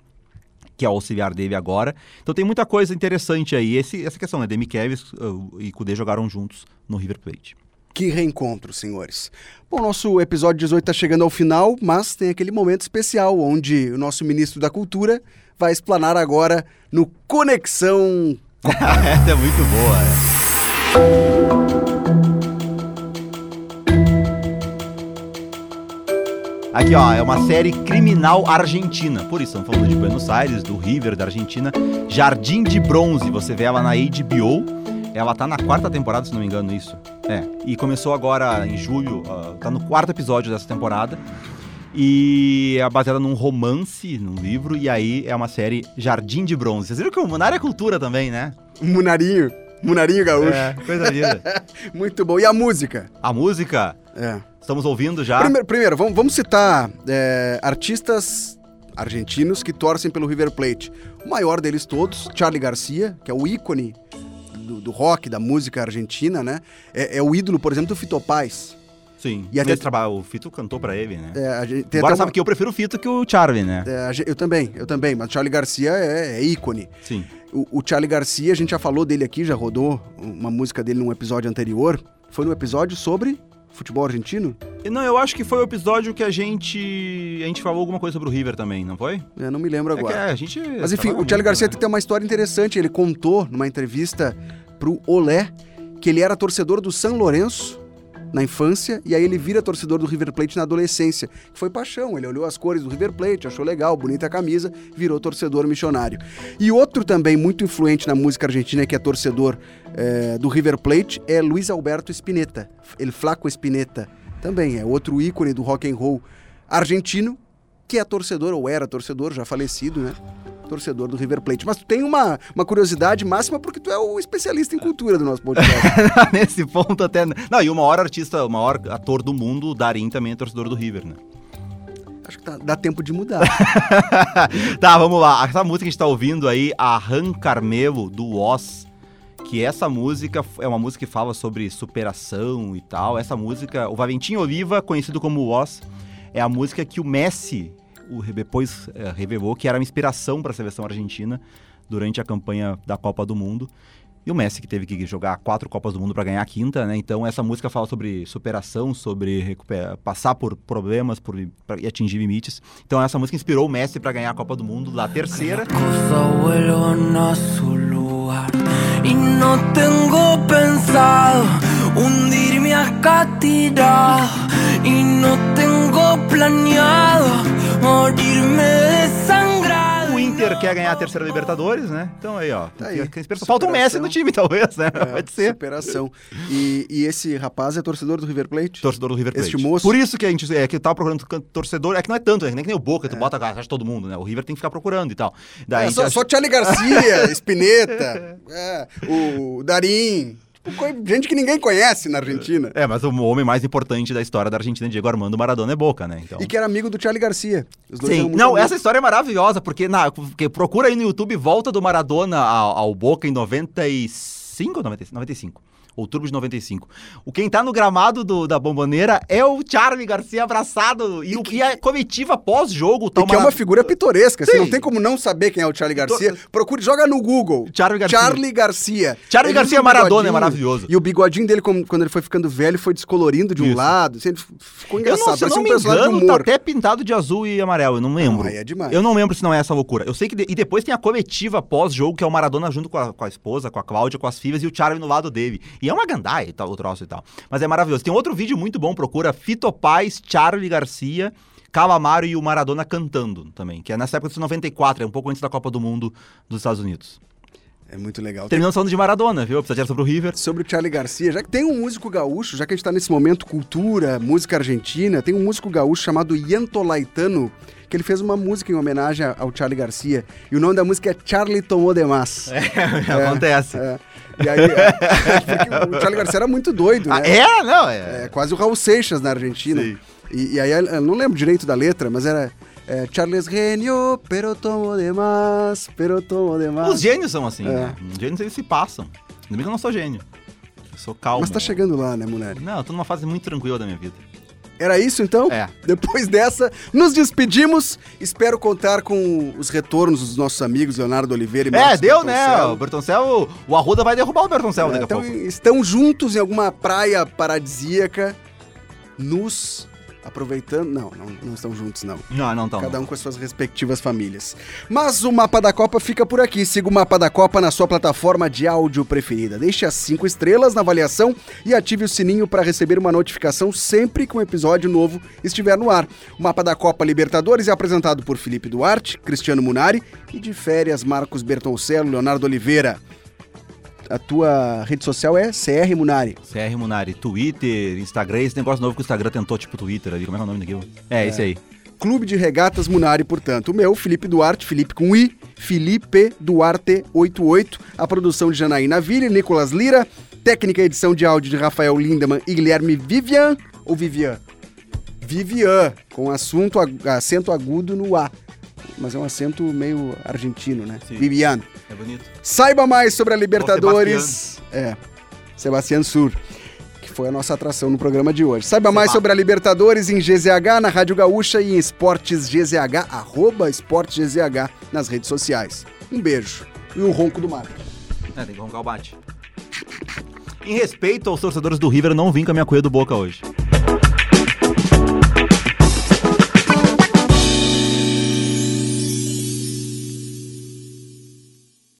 que é o auxiliar dele agora. Então tem muita coisa interessante aí. Esse, essa questão, né? Demi Kevs uh, e Kudê jogaram juntos no River Plate. Que reencontro, senhores. Bom, nosso episódio 18 está chegando ao final, mas tem aquele momento especial onde o nosso ministro da Cultura vai explanar agora no Conexão. Essa é muito boa, é. Aqui, ó, é uma série criminal argentina. Por isso, estamos falando de Buenos Aires, do River, da Argentina. Jardim de Bronze, você vê ela na HBO. Ela tá na quarta temporada, se não me engano, isso. É. E começou agora em julho, ah, tá no quarto episódio dessa temporada. E é baseada num romance, num livro, e aí é uma série Jardim de Bronze. Vocês viram que o- na área é cultura também, né? Munarinho. Munarinho Gaúcho. É, coisa linda. Muito bom. E a música? A música, É. estamos ouvindo já. Primeiro, primeiro, vamos, vamos citar é, artistas argentinos que torcem pelo River Plate. O maior deles todos, Charlie Garcia, que é o ícone do, do rock, da música argentina, né? É, é o ídolo, por exemplo, do Fito Paz. Sim. E até- trabalho, o Fito cantou pra ele, né? É, a gente, Agora sabe uma- que eu prefiro o Fito que o Charlie, né? é, eu também, eu também, mas Charlie Garcia é, é ícone. Sim. O, o Charlie Garcia, a gente já falou dele aqui, já rodou uma música dele num episódio anterior. Foi num episódio sobre futebol argentino? Não, eu acho que foi o episódio que a gente a gente falou alguma coisa sobre o River também, não foi? Eu não me lembro É que agora. a gente Mas enfim, o muito, Garcia né? tem uma história interessante. Ele contou numa entrevista pro Olé que ele era torcedor do São Lourenço na infância e aí ele vira torcedor do River Plate na adolescência. Foi paixão, ele olhou as cores do River Plate, achou legal, bonita a camisa, virou torcedor missionário. E outro também muito influente na música argentina que é torcedor eh, do River Plate é Luiz Alberto Spinetta, ele Flaco Spinetta, também é outro ícone do rock and roll argentino que é torcedor ou era torcedor, já falecido, né? Torcedor do River Plate. Mas tu tem uma, uma curiosidade máxima porque tu é o especialista em cultura do nosso podcast. Nesse ponto até. Não, e o maior artista, o maior ator do mundo, o Darim, também é torcedor do River, né? Acho que tá- dá tempo de mudar. tá, vamos lá. Essa música que a gente tá ouvindo aí, a Han Carmelo, do Oz, que essa música é uma música que fala sobre superação e tal. Essa música, o Valentim Oliva, conhecido como Oz, é a música que o Messi o, depois é, revelou que era uma inspiração para a seleção argentina durante a campanha da Copa do Mundo. E o Messi que teve que jogar quatro Copas do Mundo para ganhar a quinta, né? Então essa música fala sobre superação, sobre passar por problemas por, e atingir limites. Então essa música inspirou o Messi para ganhar a Copa do Mundo da terceira. Hundirme acá tirado. Y no tengo planeado morirme desangrado. O Inter quer ganhar a terceira Libertadores, né? Então aí, ó. Tá aí. Falta um Messi no time, talvez, né? É, Pode ser. Superação. E, e esse rapaz é torcedor do River Plate? Torcedor do River Plate. Este moço- Por isso que a gente é que tava procurando torcedor, é que não é tanto, é que nem que nem o Boca, tu bota a caixa de todo mundo, né? O River tem que ficar procurando e tal. Daí É, só, acha- só Charlie Garcia, Spinetta, é, o Darim. Tipo, gente que ninguém conhece na Argentina. É, mas o homem mais importante da história da Argentina, Diego Armando Maradona, é Boca, né? Então... E que era amigo do Charlie Garcia. Sim, não, amigos. essa história é maravilhosa, porque, na, porque procura aí no YouTube volta do Maradona ao, ao Boca em 95 ou 95? 95. Outubro de 95. O quem tá no gramado do- da bomboneira é o Charlie Garcia abraçado. E, o, e a comitiva pós-jogo, E tá que é uma figura pitoresca, assim, Sim. não tem como não saber quem é o Charlie Garcia. Procure, joga no Google. Charlie Garcia. Charlie Garcia. Charlie Garcia Maradona é maravilhoso. E o bigodinho dele, quando ele foi ficando velho, foi descolorindo de um Isso. lado. assim, ficou Eu engraçado. não, se eu não um me engano, tá até pintado de azul e amarelo, eu não lembro. aí é demais. Eu não lembro se não é essa loucura. Eu sei que. de- e depois tem a coletiva pós-jogo, que é o Maradona junto com a, com a esposa, com a Cláudia, com as filhas e o Charlie no lado dele. E é uma gandaia e tal, o troço e tal. Mas é maravilhoso. Tem outro vídeo muito bom, procura Fito Paz, Charlie Garcia. Calamaro e o Maradona cantando também, que é nessa época de 94, é um pouco antes da Copa do Mundo dos Estados Unidos. É muito legal. Terminando falando de Maradona, viu? Precisa sobre o River. Sobre o Charlie Garcia, já que tem um músico gaúcho, já que a gente tá nesse momento cultura, música argentina, tem um músico gaúcho chamado Ianto Laitano, que ele fez uma música em homenagem ao Charlie Garcia. E o nome da música é Charlie Tomou Demais. Acontece. É. E aí, é, porque o Charlie Garcia era muito doido, Ah, né? é? Não, é. É quase o Raul Seixas na Argentina. E, e aí, eu não lembro direito da letra, mas era é, Charles genio, pero tomo demais, pero tomo demais. Os gênios são assim, É. né? Os gênios eles se passam. Ainda bem que eu não sou gênio. Eu sou calmo. Mas tá chegando lá, né, mulher? Não, eu tô numa fase muito tranquila da minha vida. Era isso então? É. Depois dessa, nos despedimos. Espero contar com os retornos dos nossos amigos Leonardo Oliveira e É, Marcos deu, né? Bertoncello. O Bertoncel, o Arruda vai derrubar o Bertoncel É, daqui a então, pouco. estão juntos em alguma praia paradisíaca, nos aproveitando. Não, não, não estão juntos, não. Não, não tá. Cada um com as suas respectivas famílias. Mas o Mapa da Copa fica por aqui. Siga o Mapa da Copa na sua plataforma de áudio preferida. Deixe as cinco estrelas na avaliação e ative o sininho para receber uma notificação sempre que um episódio novo estiver no ar. O Mapa da Copa Libertadores é apresentado por Felipe Duarte, Cristiano Munari e de férias Marcos Bertoncello, Leonardo Oliveira. A tua rede social é CR Munari. CR Munari, Twitter, Instagram, esse negócio novo que o Instagram tentou, tipo Twitter ali. Como é é o nome daquilo? É, esse aí. Clube de Regatas Munari, portanto. O meu, Felipe Duarte, Felipe com I, Felipe Duarte 88. A produção de Janaína Ville, Nicolas Lira. Técnica e edição de áudio de Rafael Lindemann e Guilherme Vivian. Ou Vivian? Vivian, com assunto, acento agudo no A. Mas é um acento meio argentino, né? Sim. É bonito. Saiba mais sobre a Libertadores. É, Sebastião Sur, que foi a nossa atração no programa de hoje. Saiba mais sobre a Libertadores em GZH, na Rádio Gaúcha e em Esportes GZH, arroba Esportes GZH nas redes sociais. Um beijo. E o ronco do mar. É, tem que roncar o bate. Em respeito aos torcedores do River, eu não vim com a minha cuia do Boca hoje.